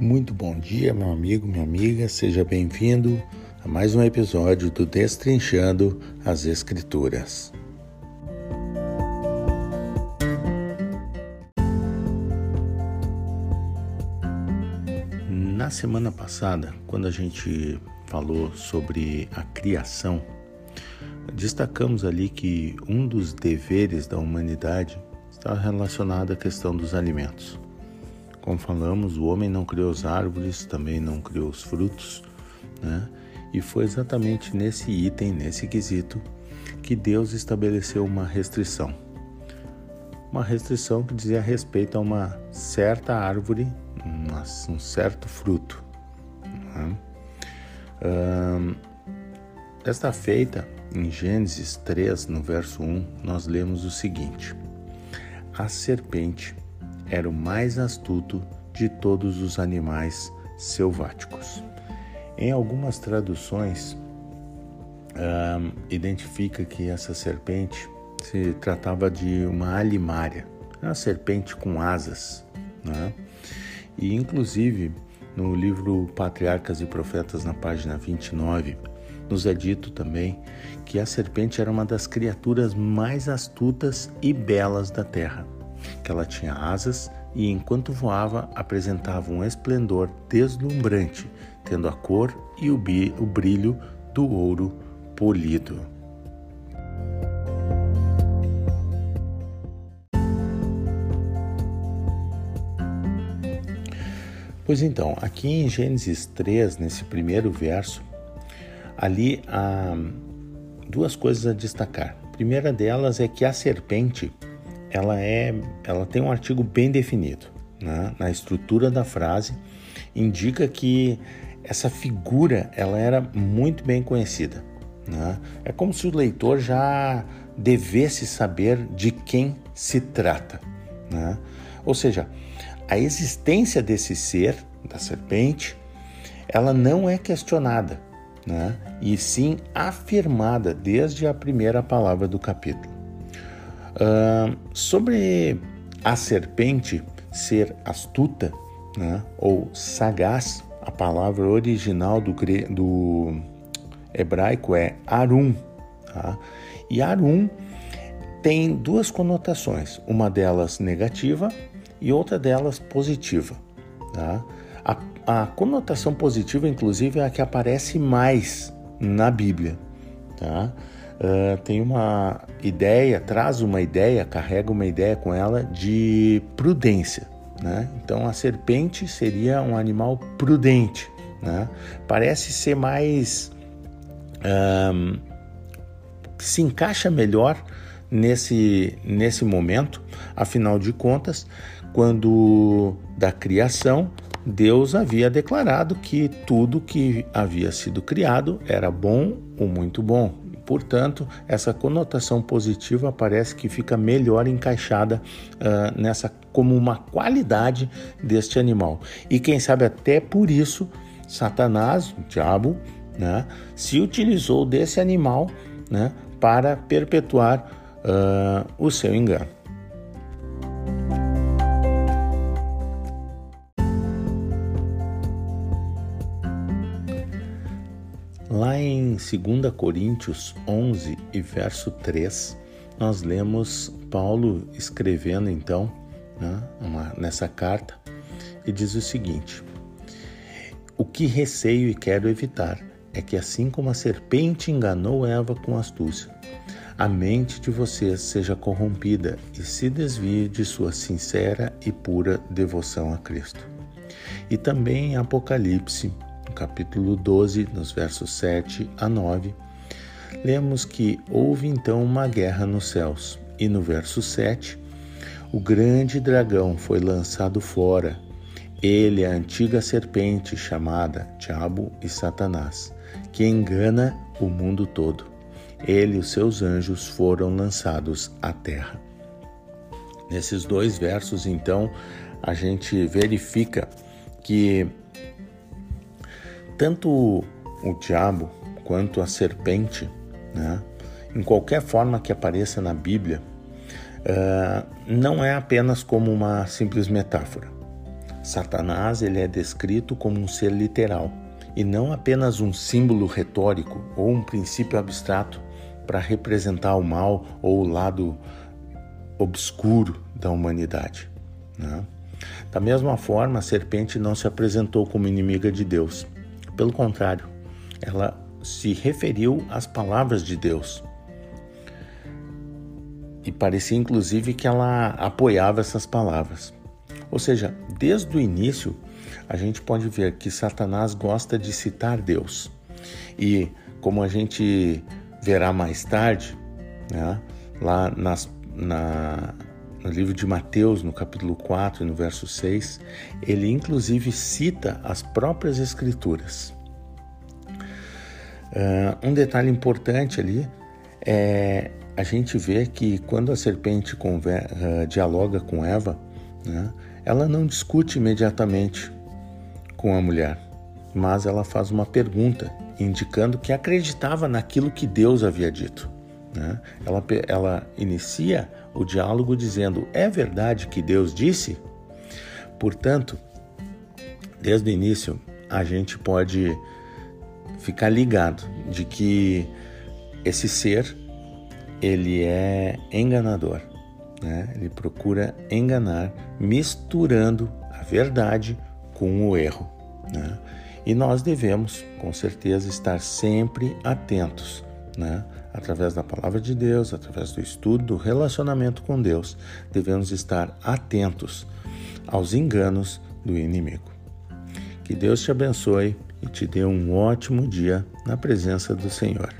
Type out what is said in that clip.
Muito bom dia, meu amigo, minha amiga, seja bem-vindo a mais um episódio do Destrinchando as Escrituras. Na semana passada, quando a gente falou sobre a criação, destacamos ali que um dos deveres da humanidade está relacionado à questão dos alimentos. Como falamos, o homem não criou as árvores, também não criou os frutos, né? E foi exatamente nesse item, nesse quesito, que Deus estabeleceu uma restrição. Uma restrição que dizia respeito a uma certa árvore, um certo fruto. Né? esta feita, em Gênesis 3, no verso 1, nós lemos o seguinte: A serpente era o mais astuto de todos os animais selváticos. Em algumas traduções, identifica que essa serpente se tratava de uma alimária, uma serpente com asas. Né? E, inclusive, no livro Patriarcas e Profetas, na página 29, nos é dito também que a serpente era uma das criaturas mais astutas e belas da terra que ela tinha asas e, enquanto voava, apresentava um esplendor deslumbrante, tendo a cor e o brilho do ouro polido. Pois então, aqui em Gênesis 3, nesse primeiro verso, ali há duas coisas a destacar. A primeira delas é que a serpente ela é, ela tem um artigo bem definido, né? na estrutura da frase indica que essa figura ela era muito bem conhecida. Né? É como se o leitor já devesse saber de quem se trata. Né? Ou seja, a existência desse ser, da serpente, ela não é questionada, né? e sim afirmada desde a primeira palavra do capítulo. Sobre a serpente ser astuta né, ou sagaz, a palavra original do, do hebraico é arum. Tá? E arum tem duas conotações, uma delas negativa e outra delas positiva. Tá? A, a conotação positiva, inclusive, é a que aparece mais na Bíblia. Tá? Uh, tem uma ideia, traz uma ideia, carrega uma ideia com ela de prudência. Né? Então a serpente seria um animal prudente. Né? Parece ser mais. Um, se encaixa melhor nesse, nesse momento, afinal de contas, quando da criação, Deus havia declarado que tudo que havia sido criado era bom ou muito bom. Portanto, essa conotação positiva parece que fica melhor encaixada uh, nessa como uma qualidade deste animal. E quem sabe até por isso Satanás, o diabo, né, se utilizou desse animal né, para perpetuar uh, o seu engano. 2 Coríntios 11 e verso 3, nós lemos Paulo escrevendo então né, uma, nessa carta e diz o seguinte: O que receio e quero evitar é que, assim como a serpente enganou Eva com astúcia, a mente de vocês seja corrompida e se desvie de sua sincera e pura devoção a Cristo. E também em Apocalipse no capítulo 12, nos versos 7 a 9, lemos que houve então uma guerra nos céus, e no verso 7, o grande dragão foi lançado fora. Ele a antiga serpente chamada Diabo e Satanás, que engana o mundo todo. Ele e os seus anjos foram lançados à terra. Nesses dois versos, então, a gente verifica que tanto o diabo quanto a serpente, né, em qualquer forma que apareça na Bíblia, uh, não é apenas como uma simples metáfora. Satanás ele é descrito como um ser literal e não apenas um símbolo retórico ou um princípio abstrato para representar o mal ou o lado obscuro da humanidade. Né? Da mesma forma, a serpente não se apresentou como inimiga de Deus. Pelo contrário, ela se referiu às palavras de Deus. E parecia inclusive que ela apoiava essas palavras. Ou seja, desde o início, a gente pode ver que Satanás gosta de citar Deus. E como a gente verá mais tarde, né, lá nas, na, no livro de Mateus, no capítulo 4 no verso 6, ele inclusive cita as próprias Escrituras. Uh, um detalhe importante ali é a gente ver que quando a serpente uh, dialoga com Eva, né, ela não discute imediatamente com a mulher, mas ela faz uma pergunta indicando que acreditava naquilo que Deus havia dito. Né? Ela, ela inicia o diálogo dizendo: É verdade que Deus disse? Portanto, desde o início, a gente pode ficar ligado de que esse ser ele é enganador, né? Ele procura enganar, misturando a verdade com o erro, né? E nós devemos, com certeza, estar sempre atentos, né? Através da palavra de Deus, através do estudo, do relacionamento com Deus, devemos estar atentos aos enganos do inimigo. Que Deus te abençoe e te dê um ótimo dia na presença do Senhor.